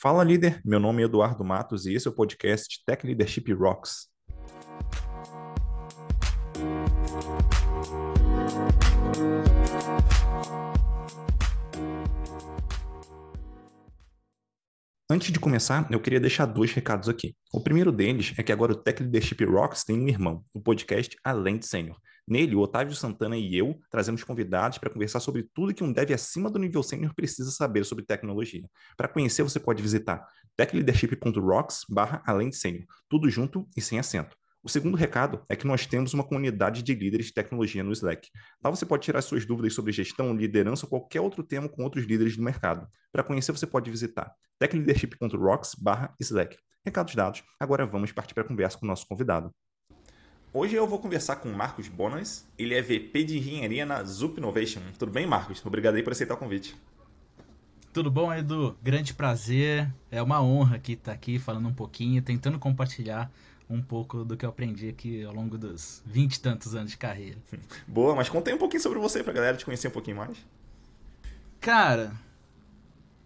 Fala líder, meu nome é Eduardo Matos e esse é o podcast Tech Leadership Rocks. Antes de começar, eu queria deixar dois recados aqui. O primeiro deles é que agora o Tech Leadership Rocks tem um irmão, o podcast Além de Sênior. Nele, o Otávio Santana e eu trazemos convidados para conversar sobre tudo que um dev acima do nível sênior precisa saber sobre tecnologia. Para conhecer, você pode visitar techleadership.rocks além de sênior, tudo junto e sem acento. O segundo recado é que nós temos uma comunidade de líderes de tecnologia no Slack. Lá você pode tirar suas dúvidas sobre gestão, liderança ou qualquer outro tema com outros líderes do mercado. Para conhecer, você pode visitar techleadership.rocks/slack. Recados dados, agora vamos partir para a conversa com o nosso convidado. Hoje eu vou conversar com o Marcos Bonas. Ele é VP de Engenharia na Zup Innovation. Tudo bem, Marcos? Obrigado aí por aceitar o convite. Tudo bom, Edu? Grande prazer. É uma honra aqui estar aqui falando um pouquinho, tentando compartilhar um pouco do que eu aprendi aqui ao longo dos vinte e tantos anos de carreira. Boa, mas conta aí um pouquinho sobre você pra galera te conhecer um pouquinho mais. Cara,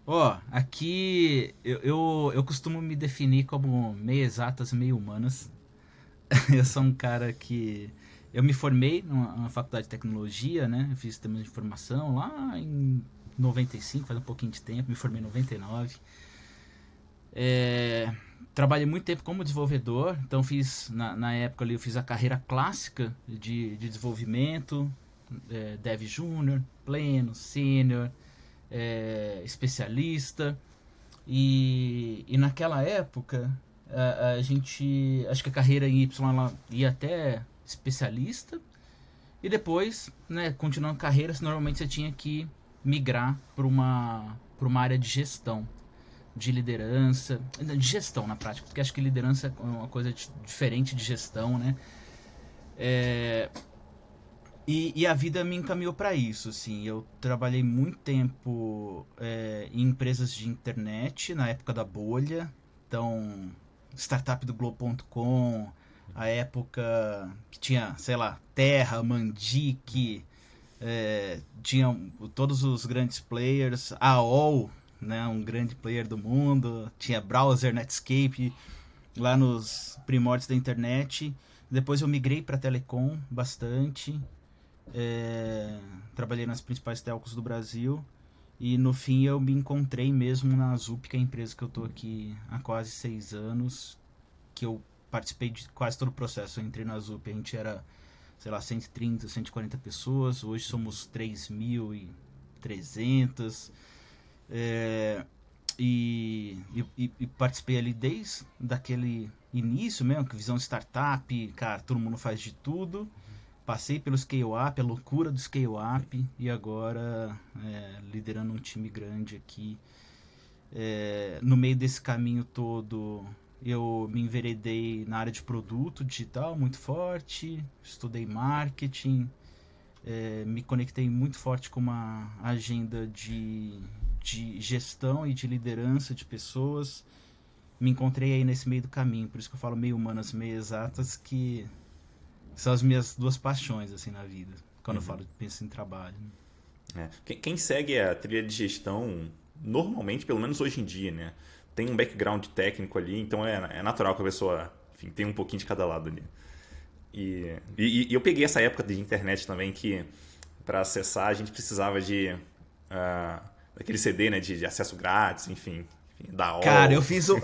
ó, aqui eu, eu, eu costumo me definir como meio exatas, meio humanas. eu sou um cara que. Eu me formei numa, faculdade de tecnologia, né? Eu fiz sistema de informação lá em 95, faz um pouquinho de tempo, me formei em 99. É, trabalhei muito tempo como desenvolvedor, então fiz na, na época ali eu fiz a carreira clássica de, de desenvolvimento, é, dev júnior, pleno, sênior, é, especialista e, e naquela época a, a, gente acho que a carreira em Y ela ia até especialista e depois, né, continuando a carreira, normalmente você tinha que migrar para uma para uma área de gestão de liderança, de gestão na prática, porque acho que liderança é uma coisa diferente de gestão, né? É, e, e, a vida me encaminhou para isso, assim. Eu trabalhei muito tempo é, em empresas de internet na época da bolha, então startup do Globo.com, a época que tinha, sei lá, Terra, Mandic, é, tinham todos os grandes players, AOL, né, um grande player do mundo, tinha browser, Netscape, lá nos primórdios da internet. Depois eu migrei para telecom bastante, é, trabalhei nas principais telcos do Brasil e no fim eu me encontrei mesmo na Zup, que é a empresa que eu estou aqui há quase seis anos, que eu participei de quase todo o processo. Eu entrei na Zup, a gente era, sei lá, 130, 140 pessoas, hoje somos 3.300 é, e, e, e, participei ali desde daquele início mesmo, que visão startup, cara, todo mundo faz de tudo. Passei pelo scale up, a loucura do scale up, e agora é, liderando um time grande aqui. É, no meio desse caminho todo, eu me enveredei na área de produto digital muito forte, estudei marketing, é, me conectei muito forte com uma agenda de de gestão e de liderança de pessoas. Me encontrei aí nesse meio do caminho, por isso que eu falo meio humanas, meio exatas, que são as minhas duas paixões assim na vida, quando uhum. eu falo, penso em trabalho. É. Quem, quem segue a trilha de gestão, normalmente, pelo menos hoje em dia, né, tem um background técnico ali, então é, é natural que a pessoa enfim, tenha um pouquinho de cada lado ali. E, e, e eu peguei essa época de internet também que para acessar a gente precisava de uh, aquele CD, né, de, de acesso grátis, enfim, da hora. Cara, eu fiz um,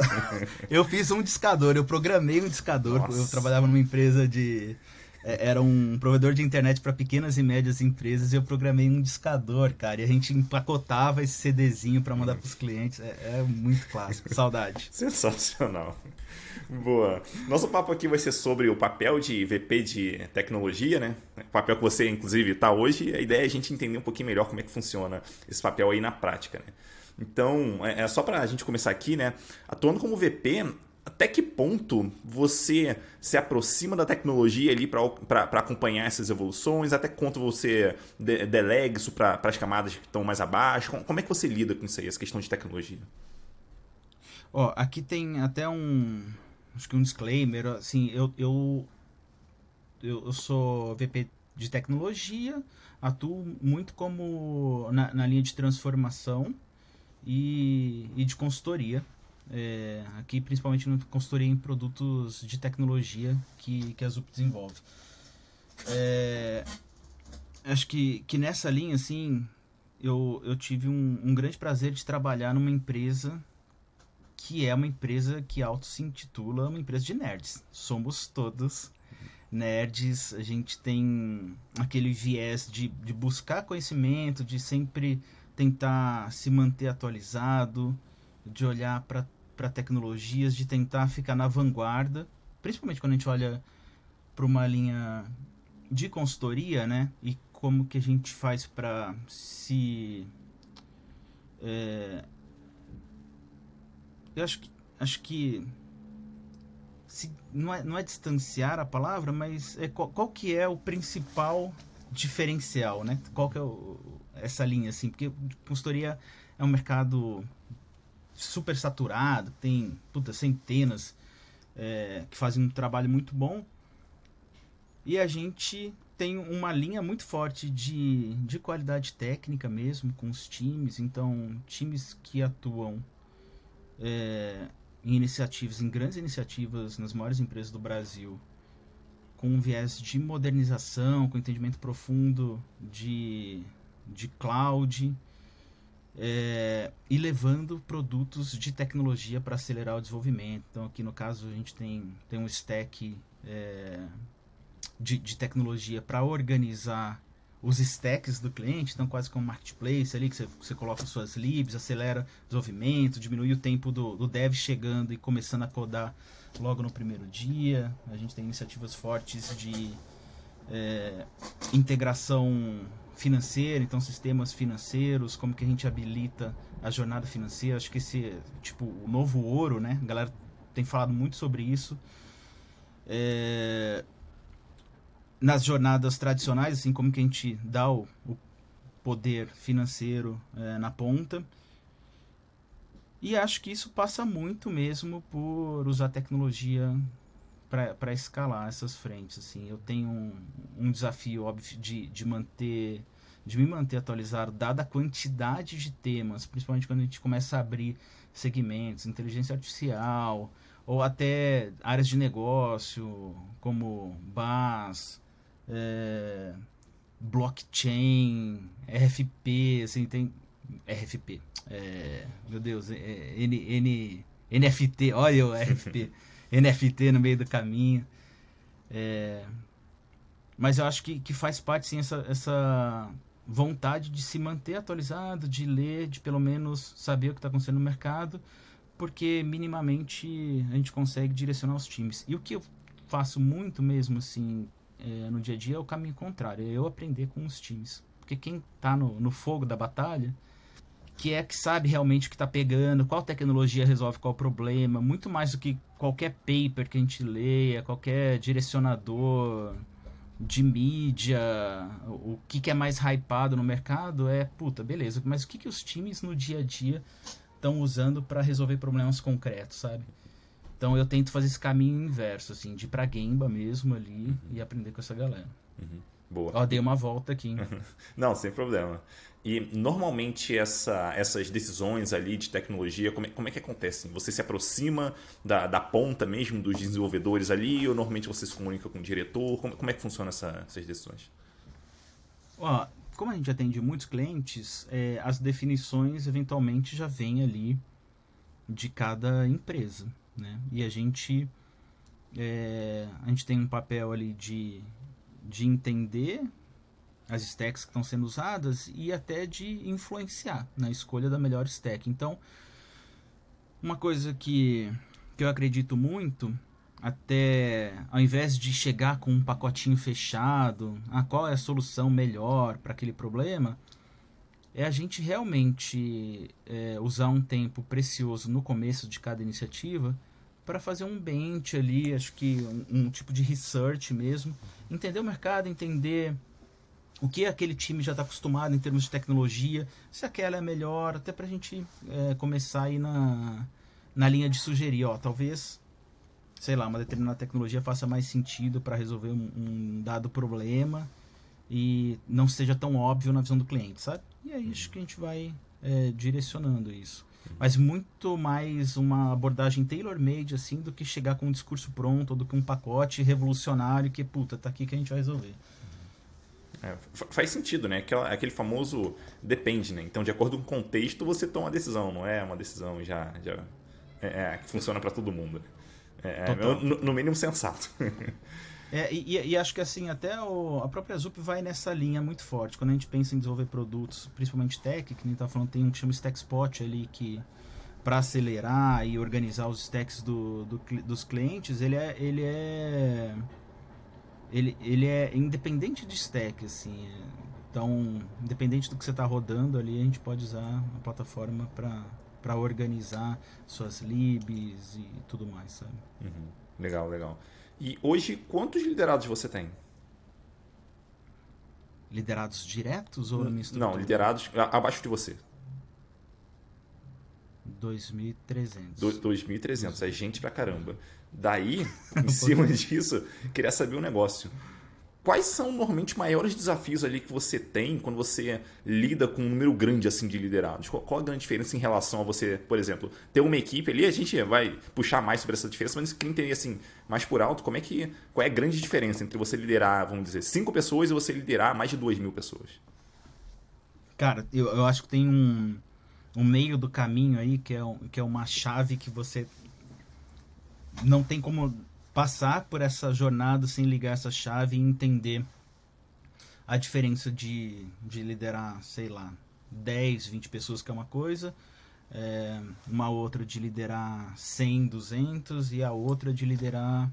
eu fiz um discador, eu programei um discador. Nossa. Eu trabalhava numa empresa de era um provedor de internet para pequenas e médias empresas e eu programei um discador, cara. E a gente empacotava esse CDzinho para mandar para os clientes. É, é, muito clássico. Saudade. Sensacional. Boa. Nosso papo aqui vai ser sobre o papel de VP de tecnologia, né? O papel que você, inclusive, está hoje. A ideia é a gente entender um pouquinho melhor como é que funciona esse papel aí na prática, né? Então, é, é só para a gente começar aqui, né? Atuando como VP, até que ponto você se aproxima da tecnologia ali para acompanhar essas evoluções? Até quanto você de, delega isso para as camadas que estão mais abaixo? Como, é que você lida com isso aí, essa questão de tecnologia? Ó, aqui tem até um acho que um disclaimer, assim, eu, eu, eu, sou VP de tecnologia, atuo muito como na, na linha de transformação e, e de consultoria é, aqui principalmente no consultoria em produtos de tecnologia que, que a ZUP desenvolve. É, acho que, que nessa linha, assim, eu, eu tive um, um grande prazer de trabalhar numa empresa que é uma empresa que auto se intitula uma empresa de nerds. Somos todos nerds, a gente tem aquele viés de, de buscar conhecimento, de sempre tentar se manter atualizado, de olhar para tecnologias, de tentar ficar na vanguarda, principalmente quando a gente olha para uma linha de consultoria, né? E como que a gente faz para se é, eu acho que acho que se, não, é, não é distanciar a palavra, mas é qual, qual que é o principal diferencial, né? Qual que é o, essa linha, assim? Porque consultoria é um mercado super saturado, tem puta, centenas é, que fazem um trabalho muito bom. E a gente tem uma linha muito forte de, de qualidade técnica mesmo com os times. Então, times que atuam é, em iniciativas, em grandes iniciativas nas maiores empresas do Brasil, com um viés de modernização, com entendimento profundo de, de cloud, é, e levando produtos de tecnologia para acelerar o desenvolvimento. Então, aqui no caso, a gente tem, tem um stack é, de, de tecnologia para organizar os stacks do cliente, então quase como um marketplace ali, que você, você coloca suas libs, acelera o desenvolvimento, diminui o tempo do, do dev chegando e começando a codar logo no primeiro dia. A gente tem iniciativas fortes de é, integração financeira, então sistemas financeiros, como que a gente habilita a jornada financeira. Acho que esse tipo o novo ouro, né? A galera tem falado muito sobre isso. É, nas jornadas tradicionais, assim como que a gente dá o, o poder financeiro é, na ponta. E acho que isso passa muito mesmo por usar tecnologia para escalar essas frentes. Assim. Eu tenho um, um desafio, óbvio, de, de manter de me manter atualizado, dada a quantidade de temas, principalmente quando a gente começa a abrir segmentos, inteligência artificial, ou até áreas de negócio, como BAS, é, blockchain, RFP, assim, tem. RFP. É, meu Deus, é, N, N, NFT, olha o RFP. NFT no meio do caminho. É, mas eu acho que, que faz parte, sim, essa, essa vontade de se manter atualizado, de ler, de pelo menos saber o que está acontecendo no mercado, porque minimamente a gente consegue direcionar os times. E o que eu faço muito mesmo, assim, é, no dia a dia é o caminho contrário, é eu aprender com os times. Porque quem está no, no fogo da batalha, que é que sabe realmente o que está pegando, qual tecnologia resolve qual problema, muito mais do que qualquer paper que a gente leia, qualquer direcionador de mídia, o que, que é mais hypado no mercado é, puta, beleza, mas o que, que os times no dia a dia estão usando para resolver problemas concretos, sabe? Então eu tento fazer esse caminho inverso, assim, de ir pra Gemba mesmo ali uhum. e aprender com essa galera. Uhum. Boa. Ó, dei uma volta aqui. Não, sem problema. E normalmente essa, essas decisões ali de tecnologia, como é, como é que acontecem? Você se aproxima da, da ponta mesmo dos desenvolvedores ali ou normalmente você se comunica com o diretor? Como, como é que funciona essa, essas decisões? Ó, como a gente atende muitos clientes, é, as definições eventualmente já vêm ali de cada empresa né? E a gente é, a gente tem um papel ali de, de entender as stacks que estão sendo usadas e até de influenciar na escolha da melhor stack. Então, uma coisa que, que eu acredito muito, até ao invés de chegar com um pacotinho fechado, ah, qual é a solução melhor para aquele problema, é a gente realmente é, usar um tempo precioso no começo de cada iniciativa para fazer um bench ali, acho que um, um, tipo de research mesmo, entender o mercado, entender o que aquele time já está acostumado em termos de tecnologia, se aquela é melhor, até para a gente é, começar aí na, na linha de sugerir, ó, talvez, sei lá, uma determinada tecnologia faça mais sentido para resolver um, um, dado problema e não seja tão óbvio na visão do cliente, sabe? E aí acho que a gente vai é, direcionando isso. Mas muito mais uma abordagem tailor-made, assim, do que chegar com um discurso pronto, ou do que um pacote revolucionário que, puta, tá aqui que a gente vai resolver. É, faz sentido, né? Aquela, aquele famoso depende, né? Então, de acordo com o contexto, você toma uma decisão, não é uma decisão já, já é, é, que funciona para todo mundo. É, é no, no, mínimo sensato. É, e, e, acho que assim, até o, a própria Zup vai nessa linha muito forte. Quando a gente pensa em desenvolver produtos, principalmente tech, que nem tá falando, tem um que chama Stackspot ali, que para acelerar e organizar os stacks do, do, dos clientes, ele é, ele é ele, ele é independente de stack, assim. Então, independente do que você está rodando ali, a gente pode usar a plataforma para organizar suas libs e tudo mais, sabe? Uhum. Legal, legal. E hoje, quantos liderados você tem? Liderados diretos ou na Não, liderados abaixo de você. 2.300. 2.300, é gente pra caramba. Daí, em cima disso, queria saber um negócio. Quais são normalmente maiores desafios ali que você tem quando você lida com um número grande assim de liderados? Qual, a grande diferença em relação a você, por exemplo, ter uma equipe ali? A gente vai puxar mais sobre essa diferença, mas queria entender assim, mais por alto, como é que qual é a grande diferença entre você liderar, vamos dizer, cinco pessoas e você liderar mais de duas mil pessoas? Cara, eu, eu acho que tem um, um meio do caminho aí que é, que é uma chave que você não tem como passar por essa jornada sem ligar essa chave e entender a diferença de, de liderar, sei lá, 10, 20 pessoas, que é uma coisa, é, uma outra de liderar 100, 200 e a outra de liderar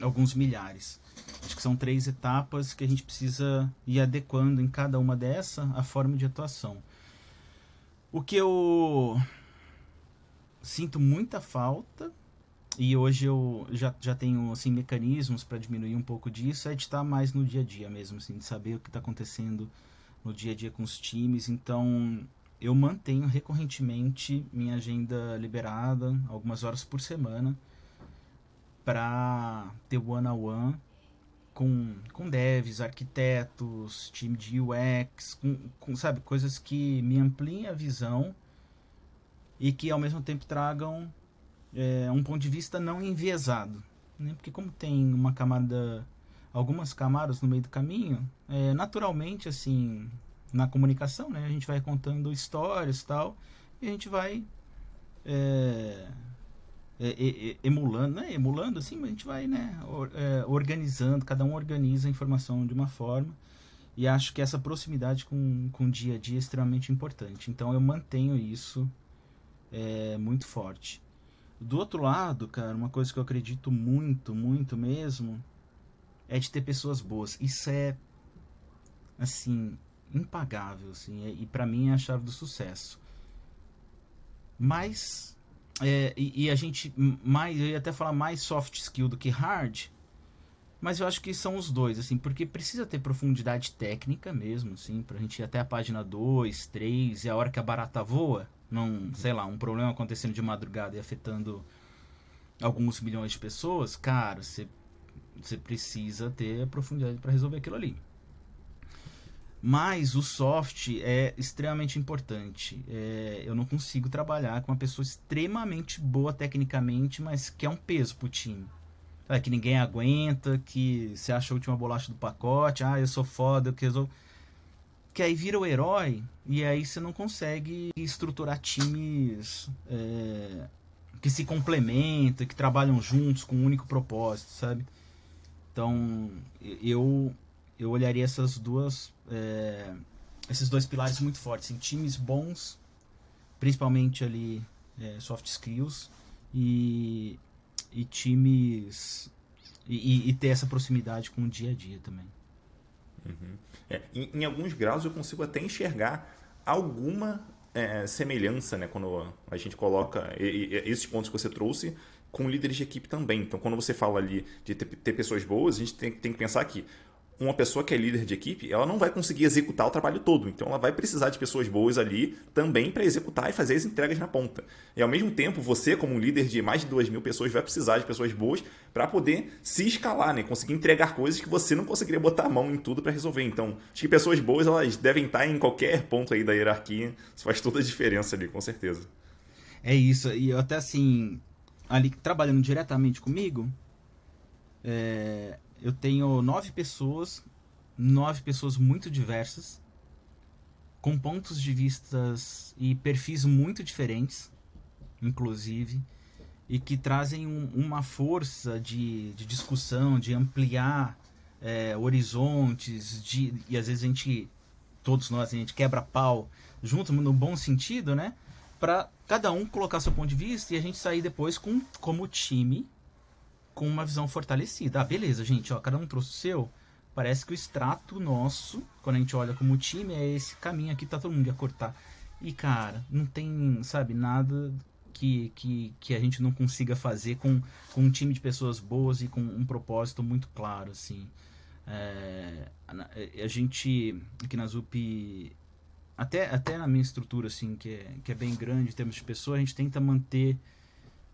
alguns milhares. Acho que são três etapas que a gente precisa ir adequando em cada uma dessa a forma de atuação. O que eu sinto muita falta e hoje eu já, já tenho assim mecanismos para diminuir um pouco disso, é de estar mais no dia a dia mesmo, assim, de saber o que está acontecendo no dia a dia com os times. Então eu mantenho recorrentemente minha agenda liberada, algumas horas por semana, para ter one on one com, com devs, arquitetos, time de UX, com, com sabe coisas que me ampliem a visão e que ao mesmo tempo tragam é, um ponto de vista não enviesado. Né? Porque como tem uma camada, algumas camadas no meio do caminho, é, naturalmente, assim, na comunicação, né? A gente vai contando histórias e tal, e a gente vai é, é, emulando, né? Emulando, assim, a gente vai, né? Or, é, organizando, cada um organiza a informação de uma forma. E acho que essa proximidade com, com o dia a dia é extremamente importante. Então eu mantenho isso é, muito forte. Do outro lado, cara, uma coisa que eu acredito muito, muito mesmo, é de ter pessoas boas. Isso é, assim, impagável, assim, é, e para mim é a chave do sucesso. Mas, é, e, e, a gente, mais, eu ia até falar mais soft skill do que hard, mas eu acho que são os dois, assim, porque precisa ter profundidade técnica mesmo, assim, pra gente ir até a página 2, 3, e a hora que a barata voa, não, sei lá, um problema acontecendo de madrugada e afetando alguns milhões de pessoas, cara, você você precisa ter profundidade para resolver aquilo ali. Mas o soft é extremamente importante. É, eu não consigo trabalhar com uma pessoa extremamente boa tecnicamente, mas que é um peso pro time. É, que ninguém aguenta, que você acha a última bolacha do pacote, ah, eu sou foda, eu que resolvo que aí vira o herói e aí você não consegue estruturar times é, que se complementam, que trabalham juntos com um único propósito, sabe? Então eu eu olharia essas duas é, esses dois pilares muito fortes, em times bons, principalmente ali é, soft skills e, e times e, e, ter essa proximidade com o dia a dia também. Uhum. É, em, em, alguns graus eu consigo até enxergar alguma é, semelhança né, quando a gente coloca esses pontos que você trouxe com líderes de equipe também. Então, quando você fala ali de ter, ter pessoas boas, a gente tem, tem que pensar que uma pessoa que é líder de equipe, ela não vai conseguir executar o trabalho todo. Então ela vai precisar de pessoas boas ali também para executar e fazer as entregas na ponta. E ao mesmo tempo, você, como um líder de mais de 2 mil pessoas, vai precisar de pessoas boas para poder se escalar, né? Conseguir entregar coisas que você não conseguiria botar a mão em tudo para resolver. Então, acho que pessoas boas elas devem estar em qualquer ponto aí da hierarquia. Isso faz toda a diferença ali, com certeza. É isso. E eu até assim, ali trabalhando diretamente comigo, é, eu tenho nove pessoas, nove pessoas muito diversas, com pontos de vistas e perfis muito diferentes, inclusive, e que trazem um, uma força de, de, discussão, de ampliar é, horizontes, de, e às vezes a gente, todos nós, a gente quebra pau junto no bom sentido, né? Para cada um colocar seu ponto de vista e a gente sair depois com como time com uma visão fortalecida. Ah, beleza, gente, ó, cada um trouxe o seu. Parece que o extrato nosso, quando a gente olha como time, é esse caminho aqui, tá todo mundo ia cortar. E, cara, não tem, sabe, nada que, que, que a gente não consiga fazer com, com um time de pessoas boas e com um propósito muito claro, assim. É, a, a, gente, aqui na ZUP, até, até na minha estrutura, assim, que é, que é bem grande em termos de pessoas, a gente tenta manter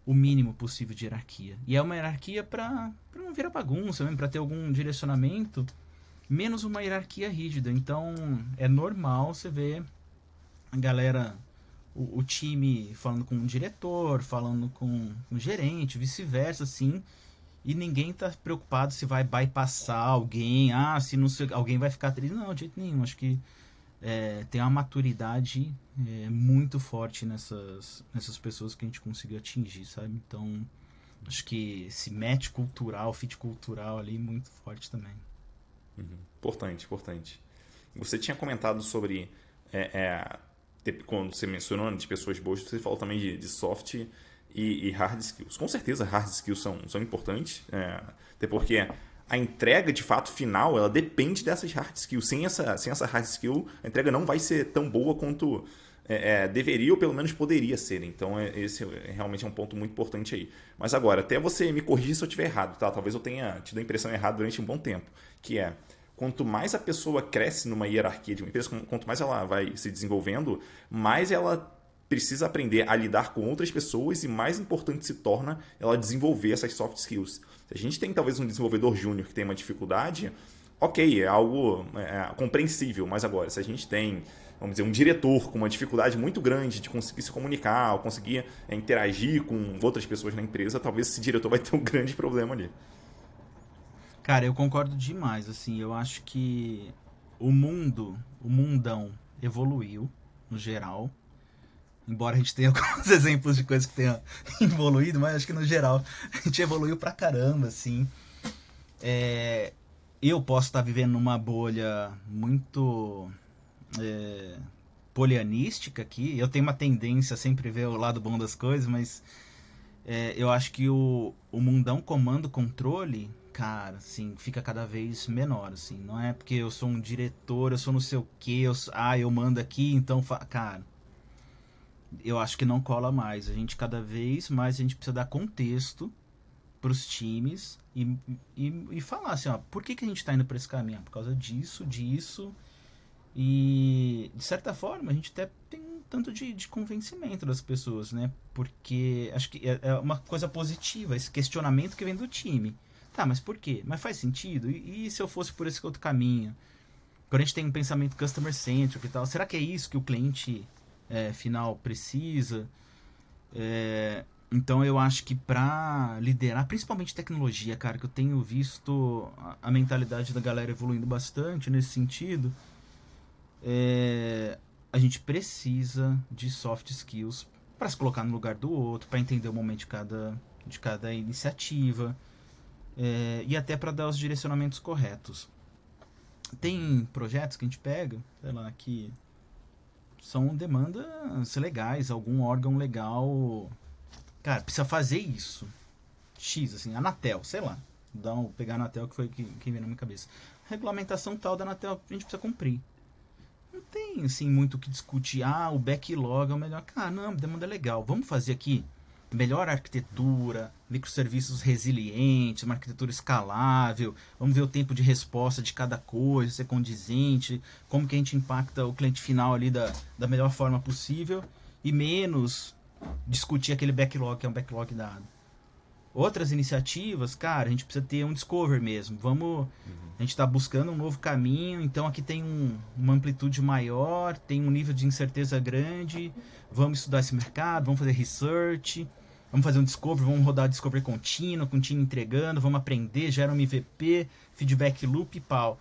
o mínimo possível de hierarquia. E é uma hierarquia para não virar bagunça, para ter algum direcionamento, menos uma hierarquia rígida. Então é normal você ver a galera, o, o time falando com o diretor, falando com o gerente, vice-versa, assim. E ninguém tá preocupado se vai bypassar alguém, ah, se não sei, alguém vai ficar triste. Não, de jeito nenhum. Acho que é, tem uma maturidade é, muito forte nessas, nessas pessoas que a gente conseguiu atingir, sabe? Então, acho que esse match cultural, fit cultural ali, muito forte também. Uhum. Importante, importante. Você tinha comentado sobre. É, é, quando você mencionou de pessoas boas, você falou também de, de soft e, e, hard skills. Com certeza, hard skills são, são importantes, é, até porque a entrega de fato final ela depende dessas hard skills. Sem essa, sem essa hard skill, a entrega não vai ser tão boa quanto é, é, deveria ou pelo menos poderia ser. Então, é, esse é, realmente é um ponto muito importante aí. Mas agora, até você me corrigir se eu estiver errado, tá? Talvez eu tenha tido a impressão errada durante um bom tempo. Que é, quanto mais a pessoa cresce numa hierarquia de uma empresa, quanto mais ela vai se desenvolvendo, mais ela precisa aprender a lidar com outras pessoas e mais importante se torna ela desenvolver essas soft skills. Se a gente tem talvez um desenvolvedor júnior que tem uma dificuldade, ok, é algo é, compreensível, mas agora, se a gente tem, vamos dizer, um diretor com uma dificuldade muito grande de conseguir se comunicar, ou conseguir é, interagir com outras pessoas na empresa, talvez esse diretor vai ter um grande problema ali. Cara, eu concordo demais, assim, eu acho que o mundo, o mundão evoluiu no geral, Embora a gente tenha alguns exemplos de coisas que tenha evoluído, mas acho que no geral a gente evoluiu pra caramba, assim. É, eu posso estar vivendo numa bolha muito é, polianística aqui. Eu tenho uma tendência a sempre ver o lado bom das coisas, mas é, eu acho que o, o mundão comando-controle, cara, assim, fica cada vez menor, assim. Não é porque eu sou um diretor, eu sou não sei o que, eu, ah, eu mando aqui, então... Cara, eu acho que não cola mais. A gente cada vez mais a gente precisa dar contexto para os times e, e, e, falar assim, ó, por que, que a gente está indo para esse caminho? Por causa disso, disso. E de certa forma a gente até tem um tanto de, de convencimento das pessoas, né? Porque acho que é, é, uma coisa positiva esse questionamento que vem do time. Tá, mas por quê? Mas faz sentido? E, e se eu fosse por esse outro caminho? Quando a gente tem um pensamento customer centric e tal, será que é isso que o cliente é, final precisa. É, então eu acho que para liderar, principalmente tecnologia, cara, que eu tenho visto a, a mentalidade da galera evoluindo bastante nesse sentido, é, a gente precisa de soft skills para se colocar no lugar do outro, para entender o momento de cada, de cada iniciativa é, e até para dar os direcionamentos corretos. Tem projetos que a gente pega, sei lá, que são demandas legais, algum órgão legal. Cara, precisa fazer isso. X, assim, Anatel, sei lá. Dá um, pegar a Anatel que foi que, que veio na minha cabeça. Regulamentação tal da Anatel a gente precisa cumprir. Não tem, assim, muito o que discutir. Ah, o backlog é o melhor. Cara, não, demanda legal. Vamos fazer aqui melhor arquitetura, microserviços resilientes, uma arquitetura escalável, vamos ver o tempo de resposta de cada coisa, ser condizente, como que a gente impacta o cliente final ali da, da melhor forma possível e menos discutir aquele backlog que é um backlog dado. outras iniciativas, cara, a gente precisa ter um discover mesmo. Vamos. Uhum. A gente está buscando um novo caminho, então aqui tem um, uma amplitude maior, tem um nível de incerteza grande. Vamos estudar esse mercado, vamos fazer research, vamos fazer um discover, vamos rodar discovery contínuo, com o time entregando, vamos aprender, gera um MVP, feedback loop e pau.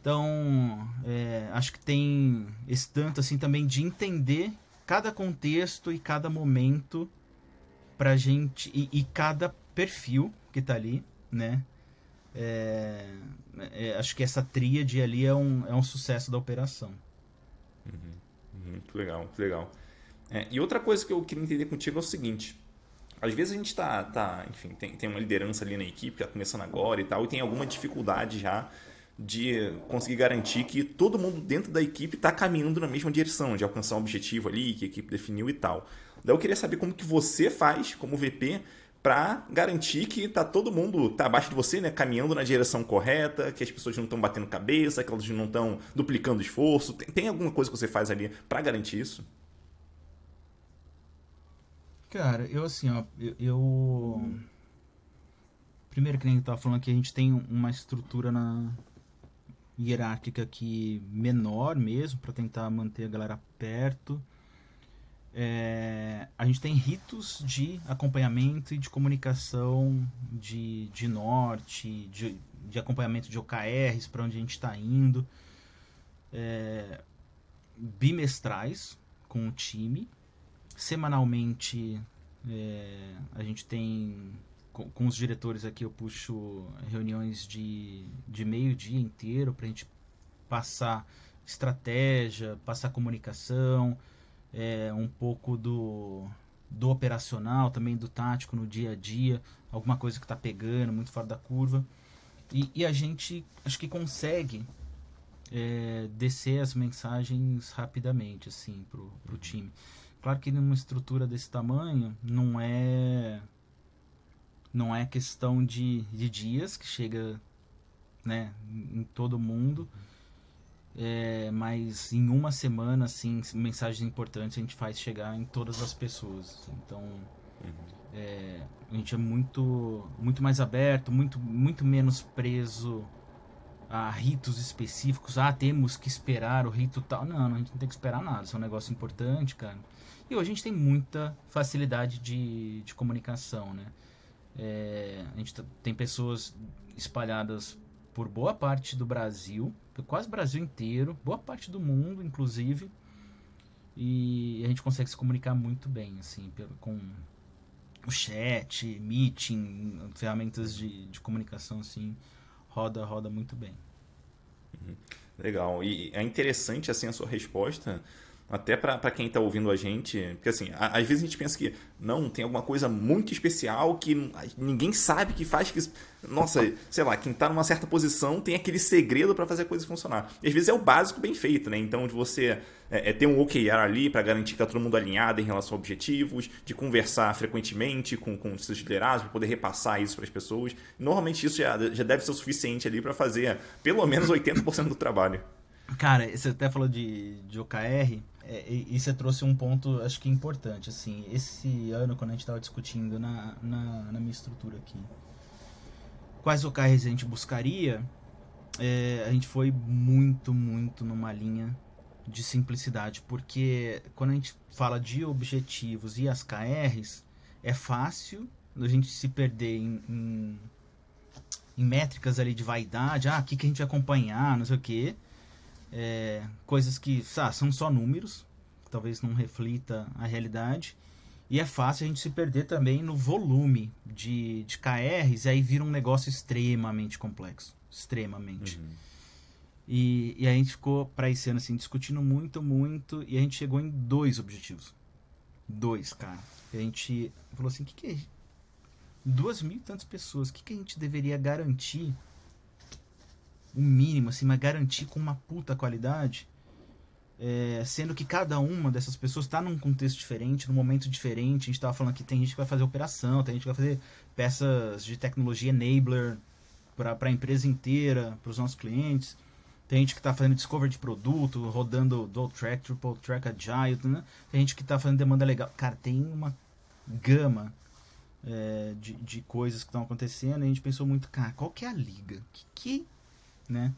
Então, é, acho que tem esse tanto assim também de entender cada contexto e cada momento pra gente e, e cada perfil que tá ali, né? É, é, acho que essa tríade ali é um, é um sucesso da operação. Uhum. Muito legal, muito legal. É, e outra coisa que eu queria entender contigo é o seguinte: às vezes a gente tá, tá enfim, tem, tem uma liderança ali na equipe, tá começando agora e tal, e tem alguma dificuldade já de conseguir garantir que todo mundo dentro da equipe está caminhando na mesma direção, de alcançar um objetivo ali que a equipe definiu e tal. Daí eu queria saber como que você faz como VP para garantir que tá todo mundo tá abaixo de você, né, caminhando na direção correta, que as pessoas não estão batendo cabeça, que elas não estão duplicando esforço. Tem, tem, alguma coisa que você faz ali para garantir isso? Cara, eu assim, ó, eu, primeiro que nem eu tava falando que a gente tem uma estrutura na hierárquica aqui menor mesmo para tentar manter a galera perto. É, a gente tem ritos de acompanhamento e de comunicação de, de norte, de, de acompanhamento de OKRs, para onde a gente está indo, é, bimestrais com o time. Semanalmente é, a gente tem, com, com, os diretores aqui, eu puxo reuniões de, de meio dia inteiro para a gente passar estratégia, passar comunicação é, um pouco do, do operacional, também do tático no dia a dia, alguma coisa que está pegando muito fora da curva. E, e, a gente acho que consegue é, descer as mensagens rapidamente assim pro, pro time. Claro que numa estrutura desse tamanho não é não é questão de, de dias que chega né, em todo mundo. É, mas em uma semana, assim, mensagens importantes a gente faz chegar em todas as pessoas. Então, uhum. é, a gente é muito, muito mais aberto, muito, muito menos preso a ritos específicos. Ah, temos que esperar o rito tal. Não, a gente não tem que esperar nada. Isso é um negócio importante, cara. E hoje a gente tem muita facilidade de, de comunicação, né? É, a gente tem pessoas espalhadas por boa parte do Brasil, quase Brasil inteiro, boa parte do mundo, inclusive. E a gente consegue se comunicar muito bem, assim, com o chat, meeting, ferramentas de, de comunicação, assim, roda, roda muito bem. Uhum. Legal. E é interessante, assim, a sua resposta, até para quem está ouvindo a gente, porque assim, a, às vezes a gente pensa que não, tem alguma coisa muito especial que ninguém sabe que faz que. Nossa, sei lá, quem está numa certa posição tem aquele segredo para fazer a coisa funcionar. E às vezes é o básico bem feito, né? Então, de você é, é ter um OKR ali para garantir que está todo mundo alinhado em relação a objetivos, de conversar frequentemente com, com seus liderados, para poder repassar isso para as pessoas. Normalmente isso já, já deve ser o suficiente ali para fazer pelo menos 80% do trabalho. Cara, você até falou de, de OKR. É, e, e, você trouxe um ponto, acho que importante, assim, esse ano, quando a gente estava discutindo na, na, na, minha estrutura aqui, quais OKRs a gente buscaria, é, a gente foi muito, muito numa linha de simplicidade, porque quando a gente fala de objetivos e as KRs, é fácil a gente se perder em, em, em métricas ali de vaidade, ah, o que, que a gente vai acompanhar, não sei o quê, é, coisas que ah, são só números, que talvez não reflita a realidade. E é fácil a gente se perder também no volume de, de KRs, e aí vira um negócio extremamente complexo. Extremamente. Uhum. E, e a gente ficou, para esse ano, assim, discutindo muito, muito, e a gente chegou em dois objetivos. Dois, cara. E a gente falou assim: o que, que é. Duas mil e tantas pessoas, o que, que a gente deveria garantir o mínimo, assim, mas garantir com uma puta qualidade. É, sendo que cada uma dessas pessoas está num contexto diferente, num momento diferente. A gente estava falando que tem gente que vai fazer operação, tem gente que vai fazer peças de tecnologia enabler para a empresa inteira, para os nossos clientes. Tem gente que está fazendo discovery de produto, rodando dual track, triple track agile, né? Tem gente que está fazendo demanda legal. Cara, tem uma gama é, de, de coisas que estão acontecendo, e a gente pensou muito, cara, qual que é a liga? Que, que né?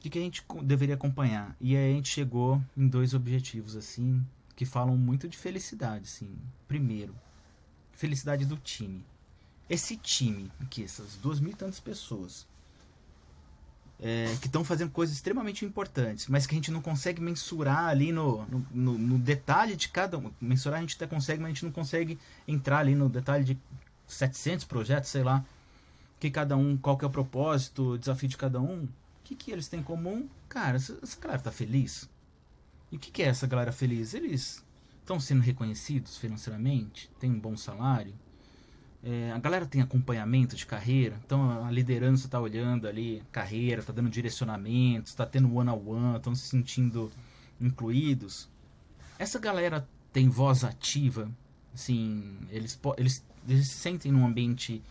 Que, que a gente deveria acompanhar? E aí a gente chegou em dois objetivos, assim, que falam muito de felicidade, assim. Primeiro, felicidade do time. Esse time aqui, essas duas mil e tantas pessoas, é, que estão fazendo coisas extremamente importantes, mas que a gente não consegue mensurar ali no, no, no, no detalhe de cada um. Mensurar a gente até consegue, mas a gente não consegue entrar ali no detalhe de 700 projetos, sei lá. Que cada um, qual que é o propósito, o desafio de cada um. O que, que eles têm em comum? Cara, essa, essa galera tá feliz. E o que, que é essa galera feliz? Eles estão sendo reconhecidos financeiramente? Tem um bom salário? É, a galera tem acompanhamento de carreira, então a liderança está olhando ali, carreira, está dando direcionamento, está tendo one-on-one, estão se sentindo incluídos. Essa galera tem voz ativa, assim, eles, eles, eles se sentem num ambiente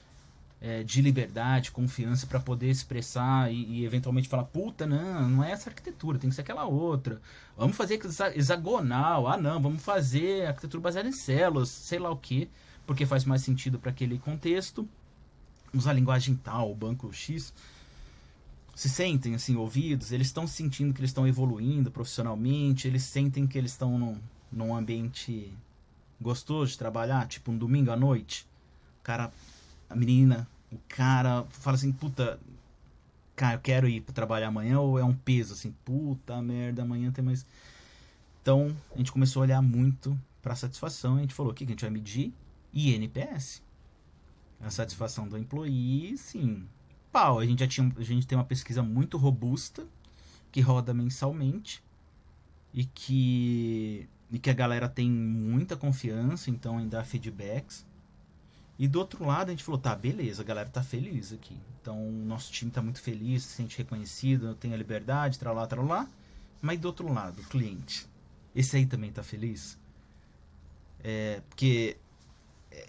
é, de liberdade, confiança para poder expressar e, e, eventualmente falar, puta, não, não é essa arquitetura, tem que ser aquela outra. Vamos fazer hexagonal, ah não, vamos fazer arquitetura baseada em células, sei lá o que porque faz mais sentido para aquele contexto. Usar a linguagem tal, o banco X, se sentem assim ouvidos, eles estão sentindo que eles estão evoluindo profissionalmente, eles sentem que eles estão num, num ambiente gostoso de trabalhar, tipo um domingo à noite. O cara, a menina, o cara fala assim, puta, cara, eu quero ir para trabalhar amanhã ou é um peso assim, puta merda, amanhã tem mais. Então, a gente começou a olhar muito para satisfação, a gente falou, o que a gente vai medir? e NPS. A satisfação do employee, sim. Pau, a gente já tinha, a gente tem uma pesquisa muito robusta que roda mensalmente e que e que a galera tem muita confiança, então em dar feedbacks. E do outro lado a gente falou, tá, beleza, a galera tá feliz aqui. Então nosso time tá muito feliz, se sente reconhecido, tem a liberdade, tralá, tralá. Mas do outro lado, o cliente. Esse aí também tá feliz? É, porque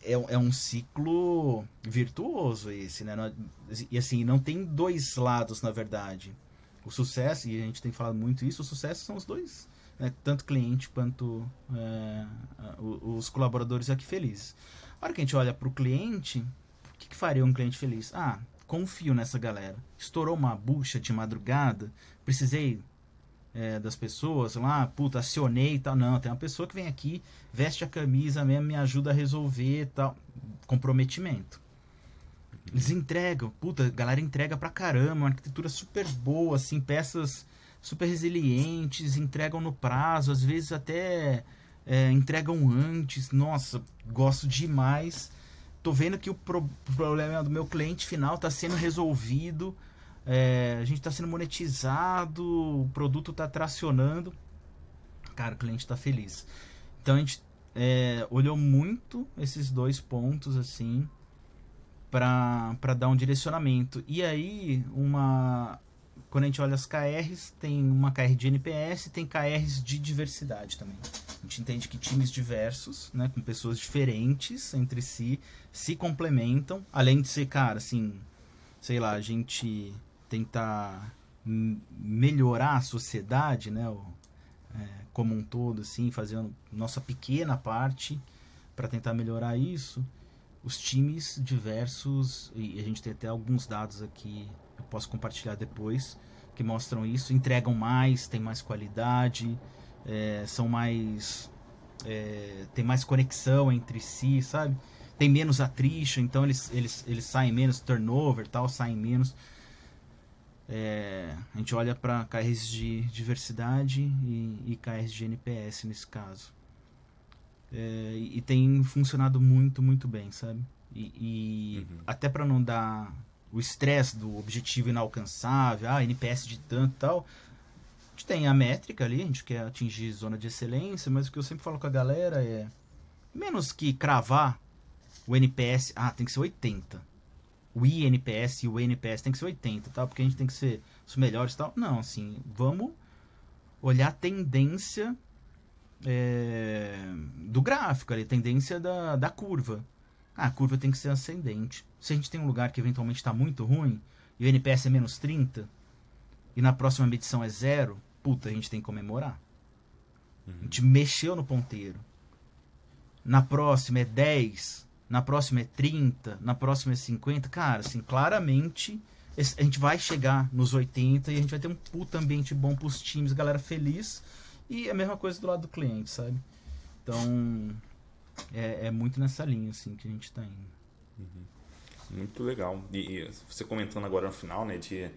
é, é um ciclo virtuoso esse, né? E assim, não tem dois lados, na verdade. O sucesso, e a gente tem falado muito isso, o sucesso são os dois, né? tanto cliente quanto é, os colaboradores aqui felizes. A hora que a gente olha para o cliente, o que, que faria um cliente feliz? Ah, confio nessa galera. Estourou uma bucha de madrugada, precisei é, das pessoas, lá, puta, acionei e tal. Não, tem uma pessoa que vem aqui, veste a camisa mesmo, me ajuda a resolver e tal. Comprometimento. Eles entregam, puta, a galera entrega pra caramba, uma arquitetura super boa, assim, peças super resilientes, entregam no prazo, às vezes até é, entregam antes. Nossa, gosto demais. Tô vendo que o pro problema do meu cliente final está sendo resolvido é, a gente está sendo monetizado, o produto está tracionando. Cara, o cliente está feliz. Então a gente é, olhou muito esses dois pontos assim para dar um direcionamento. E aí, uma quando a gente olha as KRs, tem uma KR de NPS tem KRs de diversidade também. A gente entende que times diversos, né, com pessoas diferentes entre si, se complementam, além de ser, cara, assim, sei lá, a gente tentar melhorar a sociedade, né, o, é, como um todo, assim, fazendo nossa pequena parte para tentar melhorar isso. Os times diversos, e a gente tem até alguns dados aqui, eu posso compartilhar depois, que mostram isso, entregam mais, tem mais qualidade, é, são mais. É, tem mais conexão entre si, sabe? Tem menos atricho, então eles, eles, eles saem menos, turnover tal, saem menos. É, a gente olha para KRs de diversidade e, e KRs de NPS nesse caso. É, e tem funcionado muito, muito bem, sabe? E, e uhum. até para não dar o estresse do objetivo inalcançável, ah, NPS de tanto e tal, a gente tem a métrica ali, a gente quer atingir zona de excelência, mas o que eu sempre falo com a galera é menos que cravar o NPS, ah, tem que ser 80 o INPS e o NPS tem que ser 80, tá? Porque a gente tem que ser os melhores e tal. Não, assim, vamos olhar a tendência é, do gráfico ali, tendência da, da curva. Ah, a curva tem que ser ascendente. Se a gente tem um lugar que eventualmente está muito ruim e o NPS é menos 30 e na próxima medição é zero, puta, a gente tem que comemorar. Uhum. A gente mexeu no ponteiro. Na próxima é 10, na próxima é 30, na próxima é 50. Cara, assim, claramente a gente vai chegar nos 80 e a gente vai ter um puta ambiente bom pros times, galera feliz. E a mesma coisa do lado do cliente, sabe? Então, é, é muito nessa linha, assim, que a gente tá indo. Uhum. Muito legal. E, e, você comentando agora no final, né, de,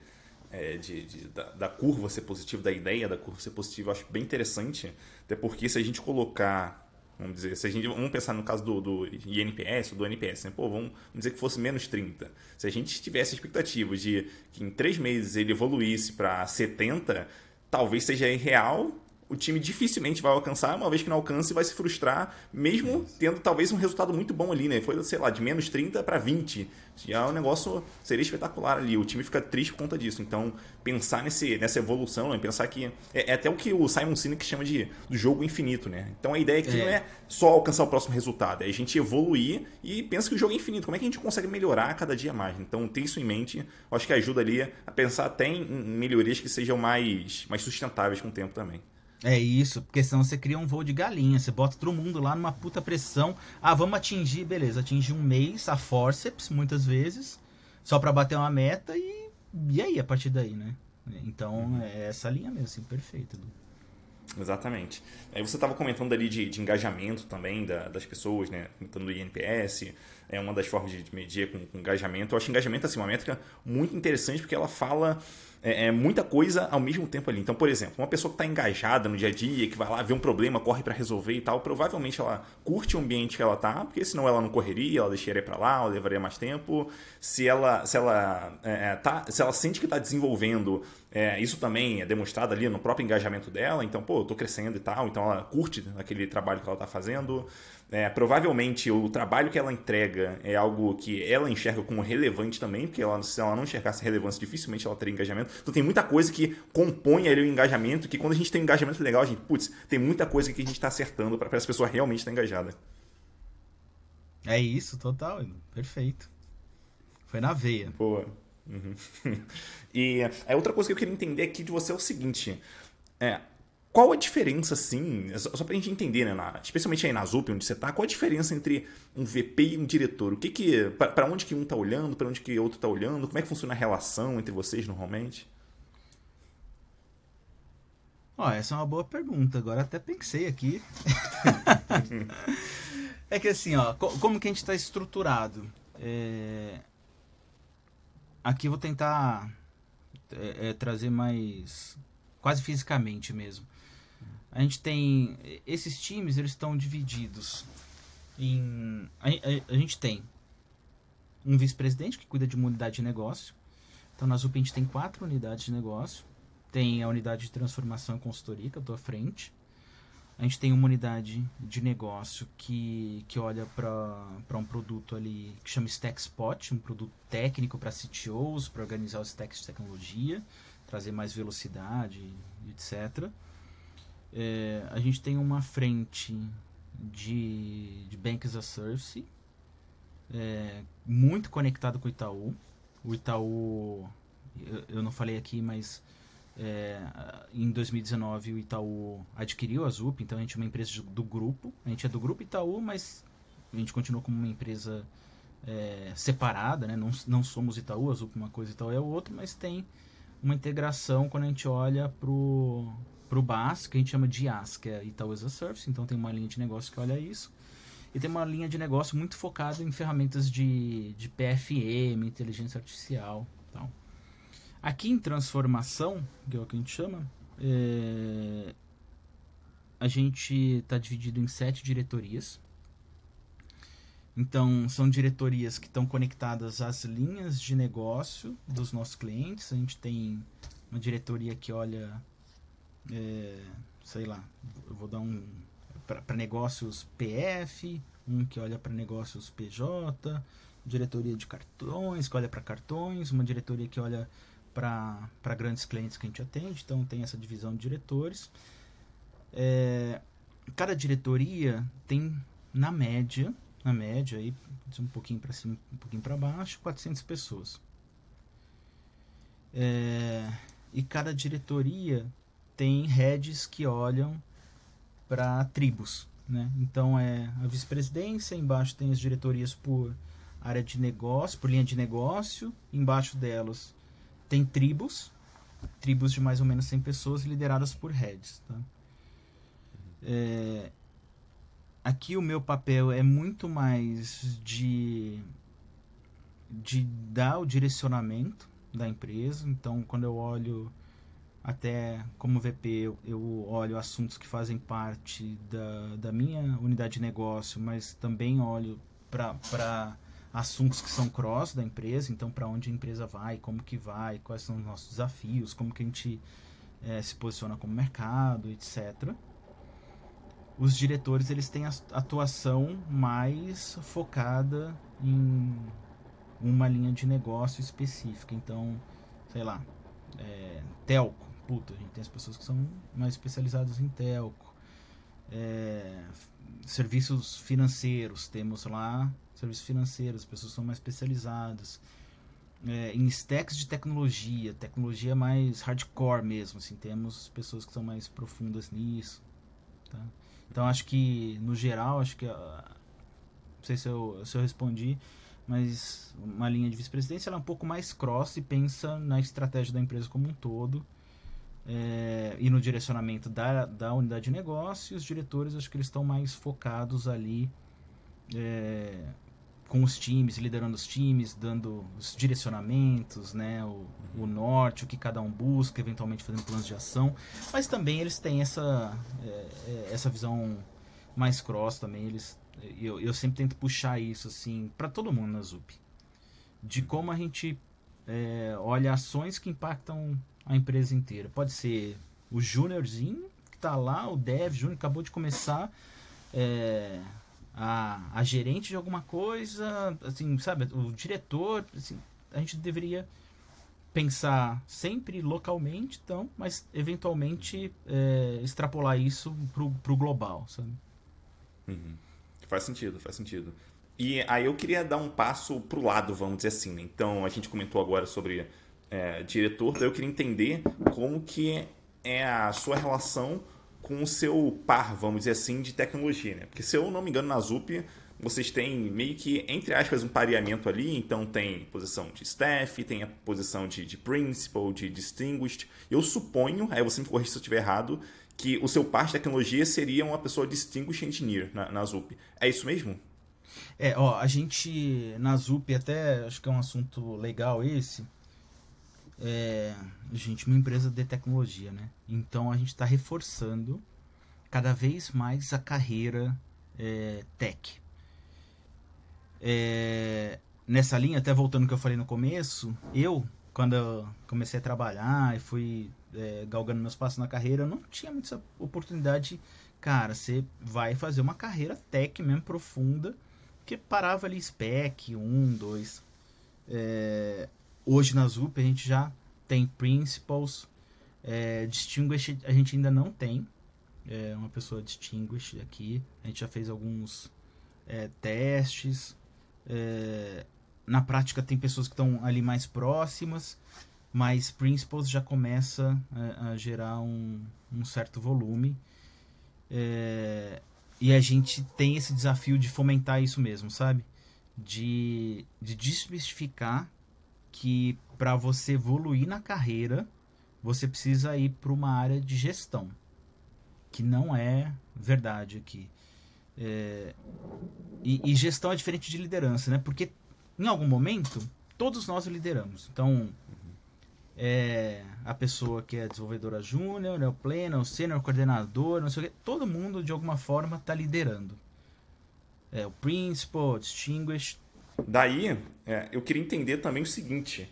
é, de, de da, da, curva ser positiva, da ideia da curva ser positiva, eu acho bem interessante. Até porque se a gente colocar Vamos dizer, se a gente vamos pensar no caso do, do INPS, do NPS, né? Pô, vamos, dizer que fosse menos 30. Se a gente tivesse a expectativa de que em três meses ele evoluísse para 70, talvez seja irreal o time dificilmente vai alcançar, uma vez que não alcance, vai se frustrar, mesmo tendo talvez um resultado muito bom ali, né? Foi, sei lá, de menos 30 para 20. Já o negócio seria espetacular ali. O time fica triste por conta disso. Então, pensar nesse, nessa evolução, né? pensar que. É, é, até o que o Simon Sinek chama de do jogo infinito, né? Então a ideia aqui é. não é só alcançar o próximo resultado, é a gente evoluir e pensa que o jogo é infinito. Como é que a gente consegue melhorar cada dia mais? Então, ter isso em mente, acho que ajuda ali a pensar até em melhorias que sejam mais, mais sustentáveis com o tempo também. É isso, porque senão você cria um voo de galinha, você bota todo mundo lá numa puta pressão. Ah, vamos atingir, beleza, atingir um mês a forceps, muitas vezes, só para bater uma meta e, e aí, a partir daí, né? Então, uhum. é essa linha mesmo, assim, perfeito. Exatamente. Aí você estava comentando ali de, de engajamento também da, das pessoas, né? Comentando do INPS, é uma das formas de medir com, com engajamento. Eu acho engajamento assim, uma métrica muito interessante porque ela fala é, é, muita coisa ao mesmo tempo ali. Então, por exemplo, uma pessoa que está engajada no dia a dia, que vai lá ver um problema, corre para resolver e tal, provavelmente ela curte o ambiente que ela tá, porque senão ela não correria, ela deixaria para lá, ela levaria mais tempo. Se ela, se ela, é, é, tá, se ela sente que está desenvolvendo, é, isso também é demonstrado ali no próprio engajamento dela. Então, pô, eu tô crescendo e tal, então ela curte aquele trabalho que ela está fazendo. É, provavelmente o trabalho que ela entrega é algo que ela enxerga como relevante também, porque ela, se ela não enxergasse relevância, dificilmente ela teria engajamento. Então tem muita coisa que compõe ali o engajamento, que quando a gente tem um engajamento legal, a gente, putz, tem muita coisa que a gente está acertando para as pessoas realmente estar engajada. É isso, total, perfeito. Foi na veia. Boa. Uhum. e a outra coisa que eu queria entender aqui de você é o seguinte: é, qual a diferença, assim, só pra gente entender, né, na, especialmente aí na ZUP, onde você tá, qual a diferença entre um VP e um diretor? O que que, para onde que um tá olhando, para onde que outro tá olhando? Como é que funciona a relação entre vocês normalmente? Ó, oh, essa é uma boa pergunta, agora até pensei aqui. é que assim, ó, como que a gente está estruturado? É... Aqui eu vou tentar é, é, trazer mais quase fisicamente mesmo. A gente tem esses times, eles estão divididos em a, a, a gente tem um vice-presidente que cuida de uma unidade de negócio. Então na ZUP a gente tem quatro unidades de negócio. Tem a unidade de transformação e consultoria, que eu estou à frente. A gente tem uma unidade de negócio que, que olha para um produto ali que chama Stack Spot, um produto técnico para CTOs, para organizar os stacks de tecnologia, trazer mais velocidade, etc. É, a gente tem uma frente de, de Bank as a Service, é, muito conectado com o Itaú. O Itaú, eu, eu não falei aqui, mas é, em 2019 o Itaú adquiriu a ZUP, então a gente é uma empresa do grupo. A gente é do grupo Itaú, mas a gente continua como uma empresa é, separada, né? não, não somos Itaú, a ZUP é uma coisa, Itaú é outra, mas tem uma integração quando a gente olha pro pro BAS, que a gente chama de IaaS, que é Itaú as a Service, então tem uma linha de negócio que olha isso. E tem uma linha de negócio muito focada em ferramentas de, de PFM, inteligência artificial. Tal. Aqui em transformação, que é o que a gente chama, é, a gente está dividido em sete diretorias. Então, são diretorias que estão conectadas às linhas de negócio dos nossos clientes. A gente tem uma diretoria que olha é, sei lá, eu vou dar um para negócios PF, um que olha para negócios PJ, diretoria de cartões que olha para cartões, uma diretoria que olha para grandes clientes que a gente atende, então tem essa divisão de diretores. É, cada diretoria tem na média, na média aí um pouquinho para cima, um pouquinho para baixo, 400 pessoas. É, e cada diretoria tem heads que olham para tribos. né? Então é a vice-presidência, embaixo tem as diretorias por área de negócio, por linha de negócio, embaixo delas tem tribos, tribos de mais ou menos 100 pessoas lideradas por heads, tá? É, aqui o meu papel é muito mais de de dar o direcionamento da empresa. Então, quando eu olho até como VP, eu, eu olho assuntos que fazem parte da, da minha unidade de negócio, mas também olho para assuntos que são cross da empresa, então para onde a empresa vai, como que vai, quais são os nossos desafios, como que a gente é, se posiciona como mercado, etc. Os diretores eles têm a atuação mais focada em uma linha de negócio específica. Então, sei lá, é, telco, puta, a gente tem as pessoas que são mais especializadas em telco. É, serviços financeiros, temos lá serviços financeiros, pessoas são mais especializadas. É, em stacks de tecnologia, tecnologia mais hardcore mesmo, assim, temos pessoas que são mais profundas nisso. Tá? Então acho que, no geral, acho que. Uh, não sei se eu, se eu respondi, mas uma linha de vice-presidência é um pouco mais cross e pensa na estratégia da empresa como um todo é, e no direcionamento da, da unidade de negócio. Os diretores, acho que eles estão mais focados ali é, com os times, liderando os times, dando os direcionamentos, né, o, o norte, o que cada um busca, eventualmente fazendo planos de ação. Mas também eles têm essa, é, essa visão mais cross também, eles eu, eu sempre tento puxar isso assim para todo mundo na ZUP. De como a gente é, olha ações que impactam a empresa inteira. Pode ser o júniorzinho que está lá, o dev júnior acabou de começar, é, a, a gerente de alguma coisa, assim, sabe, o diretor, assim, a gente deveria pensar sempre localmente, então, mas eventualmente é, extrapolar isso para o global, sabe? Uhum. Faz sentido, faz sentido. E aí eu queria dar um passo pro lado, vamos dizer assim. Né? Então a gente comentou agora sobre é, diretor, daí eu queria entender como que é a sua relação com o seu par, vamos dizer assim, de tecnologia, né? Porque se eu não me engano, na ZUP vocês têm meio que, entre aspas, um pareamento ali, então tem posição de staff, tem a posição de, de principal, de distinguished. Eu suponho, aí você me corrija se eu estiver errado, que o seu par de tecnologia seria uma pessoa distinguished engineer na, na ZUP. É isso mesmo? É, ó, a gente na ZUP até acho que é um assunto legal esse. É, gente, uma empresa de tecnologia, né? Então a gente está reforçando cada vez mais a carreira é, tech. É, nessa linha, até voltando ao que eu falei no começo, eu, quando eu comecei a trabalhar e fui é, galgando meus passos na carreira, não tinha muita oportunidade. Cara, você vai fazer uma carreira tech mesmo profunda, que parava ali spec, um, dois. É, hoje na ZUP a gente já tem principals, é, distinguished a gente ainda não tem. É uma pessoa distinguished aqui. A gente já fez alguns é, testes. É, na prática tem pessoas que estão ali mais próximas mas Principles já começa a, a gerar um, um, certo volume. É, e a gente tem esse desafio de fomentar isso mesmo, sabe? De, de desmistificar que para você evoluir na carreira, você precisa ir para uma área de gestão, que não é verdade aqui. É, e, e, gestão é diferente de liderança, né? Porque em algum momento todos nós lideramos. Então, é, a pessoa que é desenvolvedora júnior, é o pleno, o sênior, coordenador, não sei o que. Todo mundo, de alguma forma, está liderando. É, o principal, distinguished. Daí, é, eu queria entender também o seguinte.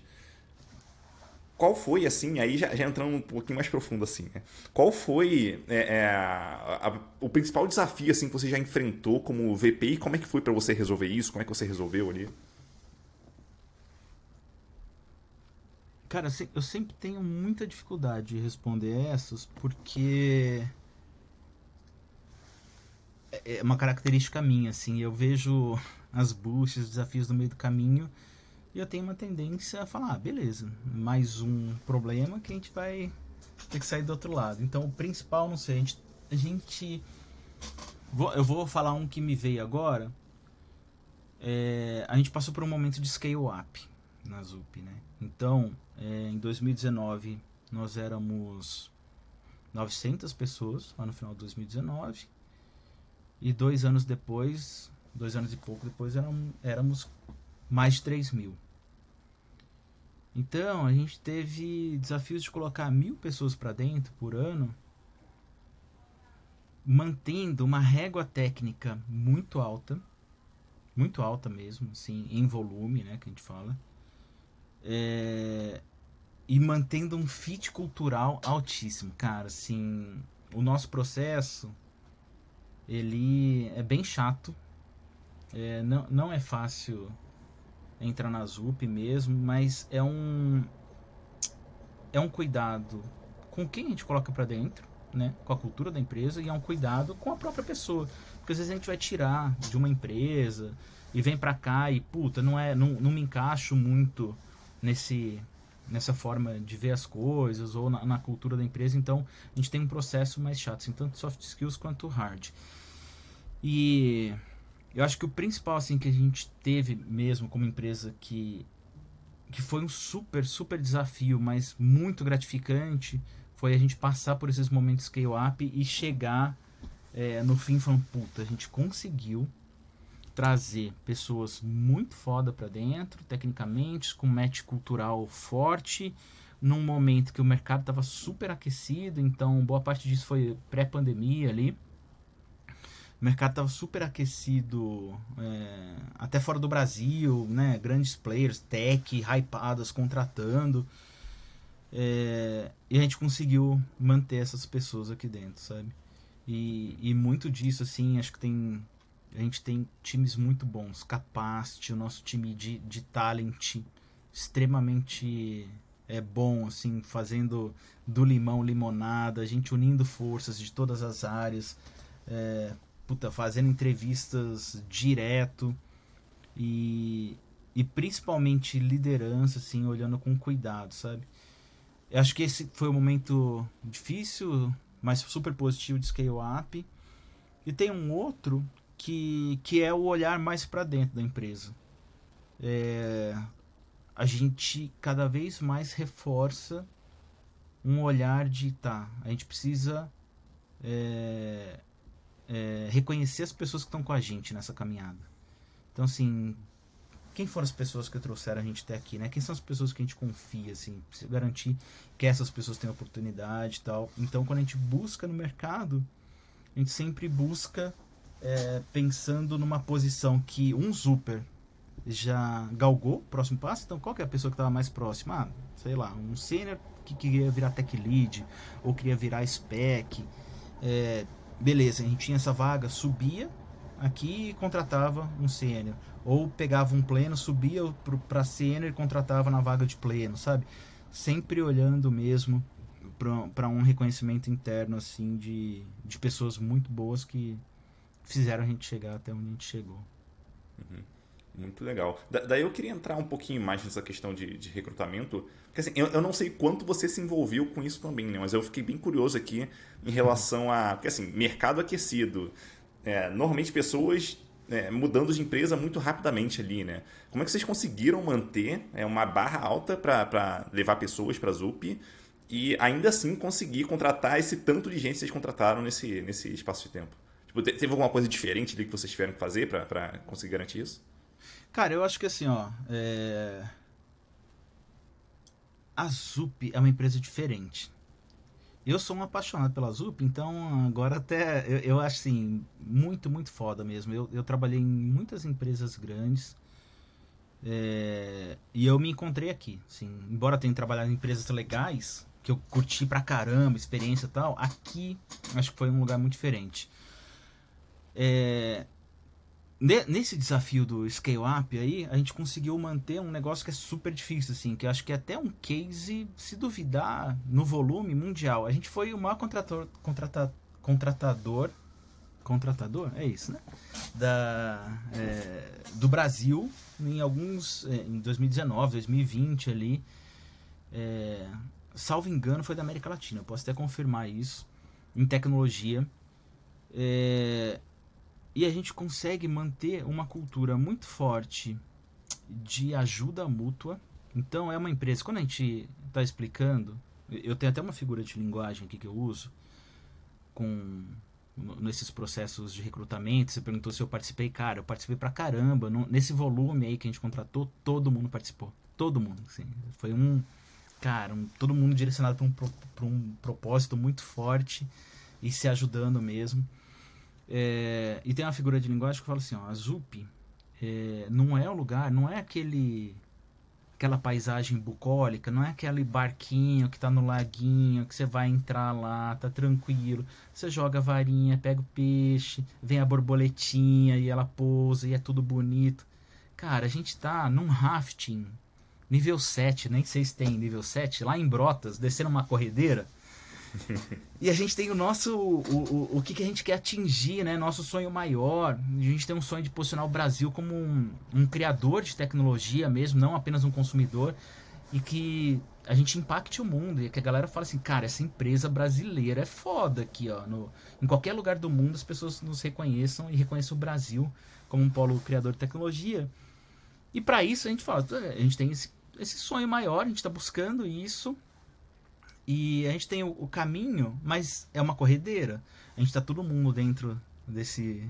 Qual foi, assim, aí já, já entrando um pouquinho mais profundo, assim, né? Qual foi é, é a, a, o principal desafio, assim, que você já enfrentou como VP e como é que foi para você resolver isso? Como é que você resolveu ali? Cara, eu sempre tenho muita dificuldade de responder essas porque é, é uma característica minha, assim. Eu vejo as bushes, os desafios no meio do caminho e eu tenho uma tendência a falar, ah, beleza, mais um problema que a gente vai ter que sair do outro lado. Então, o principal, não sei, a gente, a gente eu vou falar um que me veio agora. É, a gente passou por um momento de scale up na ZUP, né? Então, é, em 2019, nós éramos 900 pessoas, lá no final de 2019. E dois anos depois, dois anos e pouco depois, eram, éramos mais de 3 mil. Então, a gente teve desafios de colocar mil pessoas para dentro por ano, mantendo uma régua técnica muito alta, muito alta mesmo, assim, em volume, né, que a gente fala, é, e mantendo um fit cultural altíssimo, cara, assim, o nosso processo, ele é bem chato, é, não, não é fácil entrar na ZUP mesmo, mas é um é um cuidado com quem a gente coloca para dentro, né? Com a cultura da empresa e é um cuidado com a própria pessoa, porque às vezes a gente vai tirar de uma empresa e vem para cá e puta, não é não, não me encaixo muito nesse nessa forma de ver as coisas ou na, na, cultura da empresa, então a gente tem um processo mais chato, assim, tanto soft skills quanto hard. E eu acho que o principal assim que a gente teve mesmo como empresa que que foi um super super desafio, mas muito gratificante, foi a gente passar por esses momentos scale up e chegar é, no fim falando puta, a gente conseguiu trazer pessoas muito foda para dentro, tecnicamente, com match cultural forte, num momento que o mercado estava super aquecido, então boa parte disso foi pré-pandemia ali. O mercado estava super aquecido, é, até fora do Brasil, né? Grandes players, tech, hypadas, contratando. É, e a gente conseguiu manter essas pessoas aqui dentro, sabe? E, e muito disso, assim, acho que tem. A gente tem times muito bons. Capacity, o nosso time de, de talent extremamente é bom, assim, fazendo do limão limonada, a gente unindo forças de todas as áreas. É, puta, fazendo entrevistas direto e, e principalmente liderança, assim, olhando com cuidado, sabe? Eu acho que esse foi um momento difícil, mas super positivo de scale up. E tem um outro que, que é o olhar mais para dentro da empresa. É, a gente cada vez mais reforça um olhar de tá, a gente precisa é, é, reconhecer as pessoas que estão com a gente nessa caminhada. Então, assim, quem foram as pessoas que trouxeram a gente até aqui, né? Quem são as pessoas que a gente confia, assim, precisa garantir que essas pessoas tenham oportunidade e tal. Então, quando a gente busca no mercado, a gente sempre busca é, pensando numa posição que um super já galgou, próximo passo. Então, qual que é a pessoa que estava mais próxima? Ah, sei lá, um senior que queria virar tech lead ou queria virar spec. É, beleza, a gente tinha essa vaga, subia aqui e contratava um sênior. Ou pegava um pleno, subia para sênior e contratava na vaga de pleno, sabe? Sempre olhando mesmo para um reconhecimento interno assim de, de pessoas muito boas que fizeram a gente chegar até onde a gente chegou. Uhum. Muito legal. Da, daí eu queria entrar um pouquinho mais nessa questão de, de recrutamento. Porque assim, eu, eu, não sei quanto você se envolveu com isso também, né? Mas eu fiquei bem curioso aqui em relação a. Porque assim, mercado aquecido. É, normalmente pessoas é, mudando de empresa muito rapidamente ali, né? Como é que vocês conseguiram manter é, uma barra alta para levar pessoas para a ZUP e ainda assim conseguir contratar esse tanto de gente que vocês contrataram nesse, nesse espaço de tempo? Tipo, teve alguma coisa diferente ali que vocês tiveram que fazer para conseguir garantir isso? Cara, eu acho que assim, ó. É... A Zup é uma empresa diferente. Eu sou um apaixonado pela Zup, então agora até eu, eu acho assim, muito, muito foda mesmo. Eu, eu trabalhei em muitas empresas grandes é, e eu me encontrei aqui. Assim, embora tenha trabalhado em empresas legais, que eu curti pra caramba, experiência e tal, aqui acho que foi um lugar muito diferente. É, nesse desafio do scale up aí, a gente conseguiu manter um negócio que é super difícil, assim, que acho que é até um case, se duvidar, no volume mundial. A gente foi o maior contrator, contrata, contratador, contratador, é isso, né? Da, é, do Brasil em alguns, é, em 2019, 2020 ali, é, salvo engano, foi da América Latina. Eu posso até confirmar isso em tecnologia. É, e a gente consegue manter uma cultura muito forte de ajuda mútua. Então é uma empresa, quando a gente está explicando, eu tenho até uma figura de linguagem aqui que eu uso com nesses processos de recrutamento. Você perguntou se eu participei, cara, eu participei pra caramba. No, nesse volume aí que a gente contratou, todo mundo participou. Todo mundo, assim. Foi um, cara, um, todo mundo direcionado para um, um propósito muito forte e se ajudando mesmo. É, e tem uma figura de linguagem que fala assim, ó, a ZUP é, não é o lugar, não é aquele aquela paisagem bucólica, não é aquele barquinho que tá no laguinho, que você vai entrar lá, tá tranquilo. Você joga a varinha, pega o peixe, vem a borboletinha e ela pousa e é tudo bonito. Cara, a gente tá num rafting nível 7, nem sei se tem nível 7, lá em Brotas, descendo uma corredeira e a gente tem o nosso. O, o, o que, que a gente quer atingir, né? Nosso sonho maior. A gente tem um sonho de posicionar o Brasil como um, um criador de tecnologia mesmo, não apenas um consumidor. E que a gente impacte o mundo. E que a galera fala assim, cara, essa empresa brasileira é foda aqui, ó. No, em qualquer lugar do mundo as pessoas nos reconheçam e reconheçam o Brasil como um polo criador de tecnologia. E para isso a gente fala, a gente tem esse, esse sonho maior, a gente está buscando isso e a gente tem o, o, caminho, mas é uma corredeira. A gente tá todo mundo dentro desse,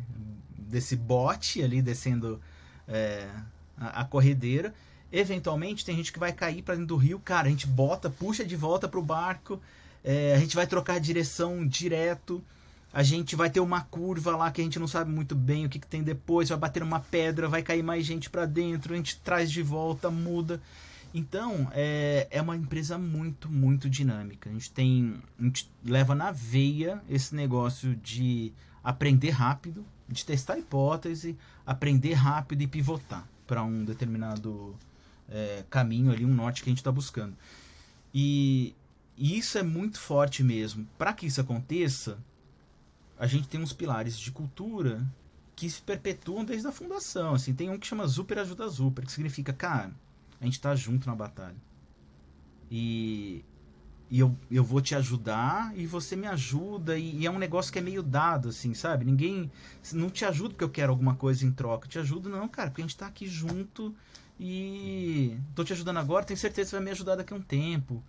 desse bote ali, descendo é, a, a, corredeira. Eventualmente tem gente que vai cair para dentro do rio, cara, a gente bota, puxa de volta pro barco, é, a gente vai trocar direção direto, a gente vai ter uma curva lá que a gente não sabe muito bem o que, que tem depois, vai bater uma pedra, vai cair mais gente para dentro, a gente traz de volta, muda. Então, é, é uma empresa muito, muito dinâmica. A gente tem. A gente leva na veia esse negócio de aprender rápido, de testar hipótese, aprender rápido e pivotar para um determinado é, caminho ali, um norte que a gente está buscando. E, e isso é muito forte mesmo. Para que isso aconteça, a gente tem uns pilares de cultura que se perpetuam desde a fundação. Assim, tem um que chama Super Ajuda Super, que significa, cara, a gente tá junto na batalha. E, e eu, eu vou te ajudar e você me ajuda. E, e, é um negócio que é meio dado, assim, sabe? Ninguém. Não te ajuda porque eu quero alguma coisa em troca. Te ajudo, não, cara, porque a gente tá aqui junto e tô te ajudando agora. Tenho certeza que você vai me ajudar daqui a um tempo.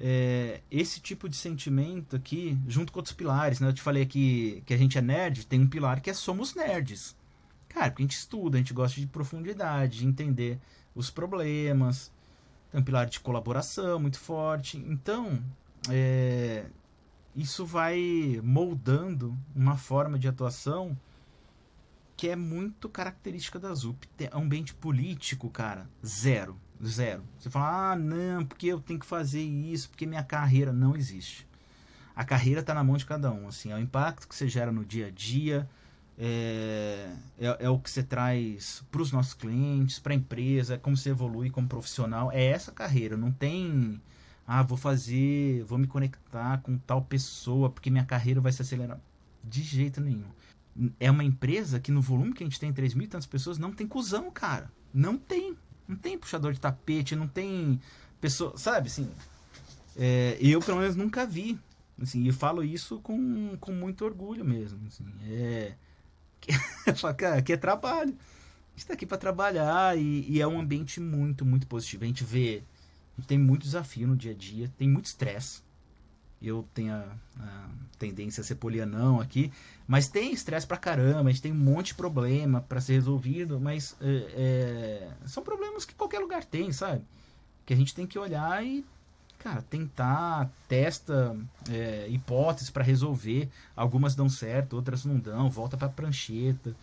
É, esse tipo de sentimento aqui, junto com outros pilares, né? Eu te falei aqui que a gente é nerd, tem um pilar que é somos nerds. Cara, porque a gente estuda, a gente gosta de profundidade, de entender os problemas. Tem um pilar de colaboração muito forte. Então, é, isso vai moldando uma forma de atuação que é muito característica da ZUP. Um ambiente político, cara, zero. Zero. Você fala, ah, não, porque eu tenho que fazer isso, porque minha carreira não existe. A carreira está na mão de cada um. Assim, é o impacto que você gera no dia a dia, é, é, é, o que você traz para os nossos clientes, para a empresa, como você evolui como profissional. É essa carreira, não tem. Ah, vou fazer, vou me conectar com tal pessoa porque minha carreira vai se acelerar. De jeito nenhum. É uma empresa que no volume que a gente tem, 3 mil e tantas pessoas, não tem cuzão, cara. Não tem. Não tem puxador de tapete, não tem pessoa. Sabe assim? É, eu, pelo menos, nunca vi. Assim, e falo isso com, com muito orgulho mesmo. Assim, é cara, aqui é trabalho. A gente tá aqui para trabalhar e, e, é um ambiente muito, muito positivo. A gente vê, a gente tem muito desafio no dia a dia, tem muito estresse. Eu tenho a, a, tendência a ser polianão aqui, mas tem estresse pra caramba, a gente tem um monte de problema para ser resolvido, mas é, é, são problemas que qualquer lugar tem, sabe? Que a gente tem que olhar e cara, tentar, testa é, hipóteses para resolver. Algumas dão certo, outras não dão, volta para prancheta.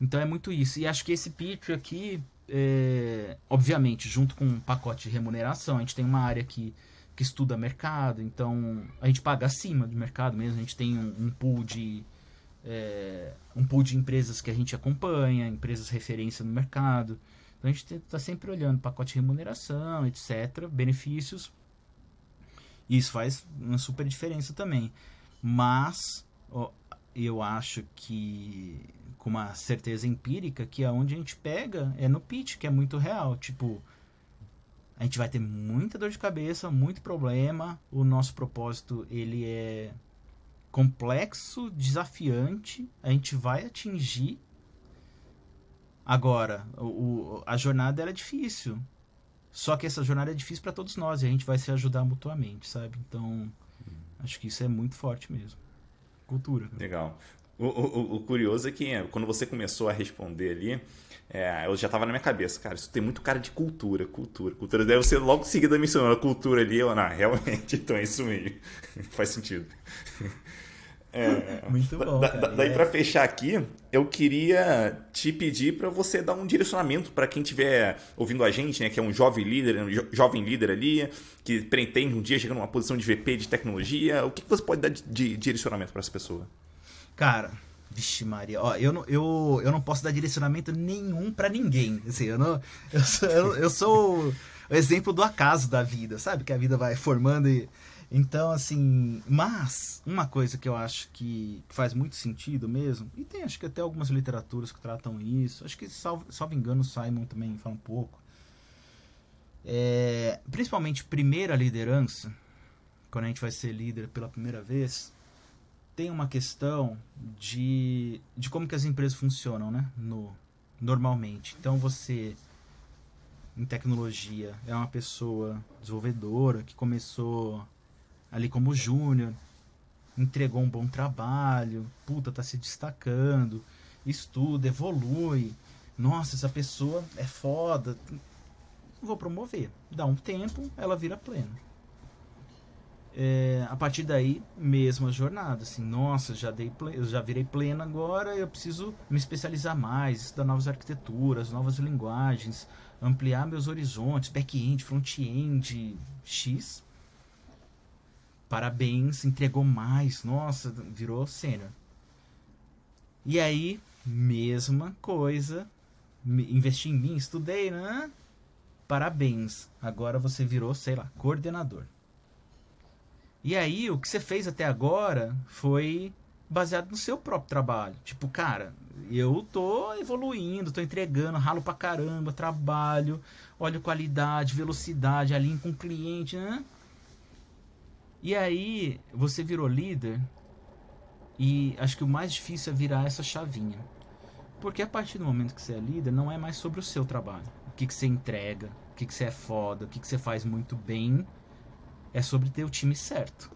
Então é muito isso. E acho que esse pitch aqui, é, obviamente, junto com um pacote de remuneração, a gente tem uma área que, que estuda mercado, então a gente paga acima do mercado mesmo, a gente tem um, um pool de. É, um pool de empresas que a gente acompanha, empresas referência no mercado. Então a gente está sempre olhando pacote de remuneração, etc., benefícios, isso faz uma super diferença também. Mas ó, eu acho que com uma certeza empírica que aonde a gente pega é no pitch, que é muito real. Tipo, a gente vai ter muita dor de cabeça, muito problema. O nosso propósito ele é complexo, desafiante, a gente vai atingir. Agora, o, a jornada é difícil. Só que essa jornada é difícil para todos nós e a gente vai se ajudar mutuamente, sabe? Então, acho que isso é muito forte mesmo. Cultura. Legal. O, o, o, curioso é que quando você começou a responder ali, é, eu já estava na minha cabeça, cara, isso tem muito cara de cultura, cultura, cultura. Deve ser logo seguida mencionando a cultura ali, eu, não, realmente, então é isso mesmo. Faz sentido. É, Muito bom. Da, daí é. para fechar aqui, eu queria te pedir para você dar um direcionamento para quem estiver ouvindo a gente, né, que é um jovem líder, um jo jovem líder ali, que pretende um dia chegar numa posição de VP de tecnologia. O que, que você pode dar de, de direcionamento para essa pessoa? Cara, Vixe Maria, ó, eu não, eu, eu não posso dar direcionamento nenhum para ninguém. Assim, eu, não, eu, sou, eu, eu sou o exemplo do acaso da vida, sabe? Que a vida vai formando e. Então, assim. Mas, uma coisa que eu acho que faz muito sentido mesmo, e tem acho que até algumas literaturas que tratam isso, acho que, salvo, salvo engano, Simon também fala um pouco. É, principalmente primeira liderança, quando a gente vai ser líder pela primeira vez, tem uma questão de, de como que as empresas funcionam, né? No, normalmente. Então você em tecnologia é uma pessoa desenvolvedora que começou ali como júnior, entregou um bom trabalho, puta, tá se destacando, estuda, evolui. Nossa, essa pessoa é foda. Vou promover. Dá um tempo, ela vira pleno é, a partir daí, mesma jornada. Assim, nossa, já, dei já virei pleno agora, eu preciso me especializar mais, estudar novas arquiteturas, novas linguagens, ampliar meus horizontes, back-end, front-end, X. Parabéns, entregou mais, nossa, virou sênior. E aí, mesma coisa, investi em mim, estudei, né? Parabéns, agora você virou, sei lá, coordenador. E aí, o que você fez até agora foi baseado no seu próprio trabalho. Tipo, cara, eu tô evoluindo, tô entregando, ralo pra caramba, trabalho, olho qualidade, velocidade, alinho com o cliente, né? E aí, você virou líder e acho que o mais difícil é virar essa chavinha. Porque a partir do momento que você é líder, não é mais sobre o seu trabalho. O que, que você entrega, o que, que você é foda, o que, que você faz muito bem é sobre ter o time certo.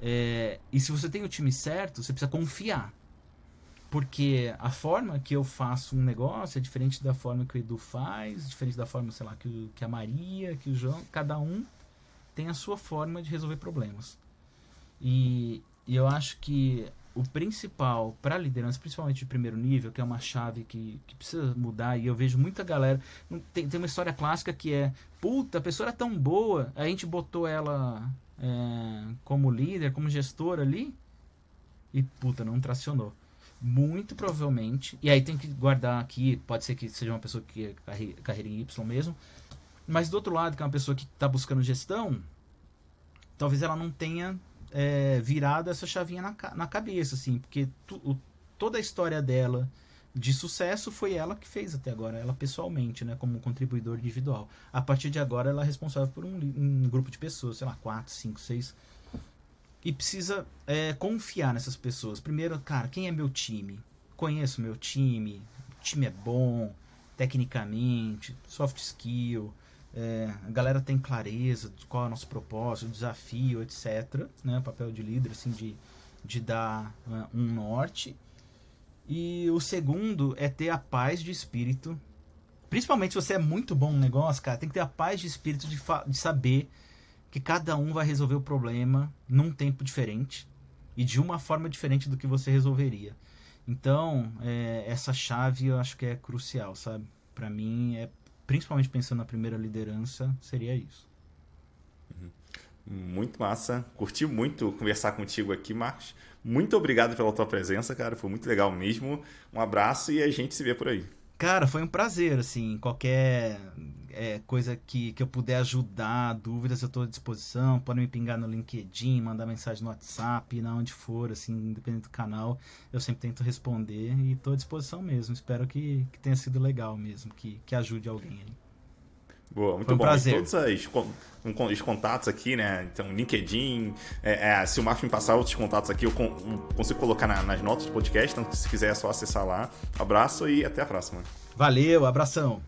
É, e se você tem o time certo, você precisa confiar. Porque a forma que eu faço um negócio é diferente da forma que o Edu faz, diferente da forma, sei lá, que, que a Maria, que o João. Cada um tem a sua forma de resolver problemas. E, e eu acho que o principal para liderança, principalmente de primeiro nível, que é uma chave que, que precisa mudar, e eu vejo muita galera. Tem, tem uma história clássica que é: puta, a pessoa era tão boa, a gente botou ela é, como líder, como gestora ali, e puta, não tracionou. Muito provavelmente, e aí tem que guardar aqui, pode ser que seja uma pessoa que é carreira em Y mesmo, mas do outro lado, que é uma pessoa que está buscando gestão, talvez ela não tenha é, virado essa chavinha na, na cabeça, assim, porque tu, o, toda a história dela de sucesso foi ela que fez até agora, ela pessoalmente, né, como contribuidor individual. A partir de agora, ela é responsável por um, um grupo de pessoas, sei lá, quatro, cinco, seis. E precisa é, confiar nessas pessoas. Primeiro, cara, quem é meu time? Conheço meu time, o time é bom, tecnicamente, soft skill, é, a galera tem clareza de qual é o nosso propósito, desafio, etc. Né? O papel de líder, assim, de, de dar uh, um norte. E o segundo é ter a paz de espírito. Principalmente se você é muito bom no negócio, cara, tem que ter a paz de espírito de, de saber que cada um vai resolver o problema num tempo diferente e de uma forma diferente do que você resolveria. Então, é, essa chave eu acho que é crucial, sabe? Para mim é principalmente pensando na primeira liderança, seria isso. Uhum. Muito massa. Curti muito conversar contigo aqui, Marcos. Muito obrigado pela tua presença, cara. Foi muito legal mesmo. Um abraço e a gente se vê por aí. Cara, foi um prazer, assim, qualquer é, coisa que, que eu puder ajudar, dúvidas, eu estou à disposição. Podem me pingar no LinkedIn, mandar mensagem no WhatsApp, na onde for, assim, independente do canal. Eu sempre tento responder e estou à disposição mesmo. Espero que, que tenha sido legal mesmo, que, que ajude alguém aí. Boa, muito um bom. prazer. Todos as, os contatos aqui, né? Então, LinkedIn. É, é, se o Marcos me passar outros contatos aqui, eu consigo colocar na, nas notas do podcast. Então, se quiser, é só acessar lá. Um abraço e até a próxima. Valeu, abração.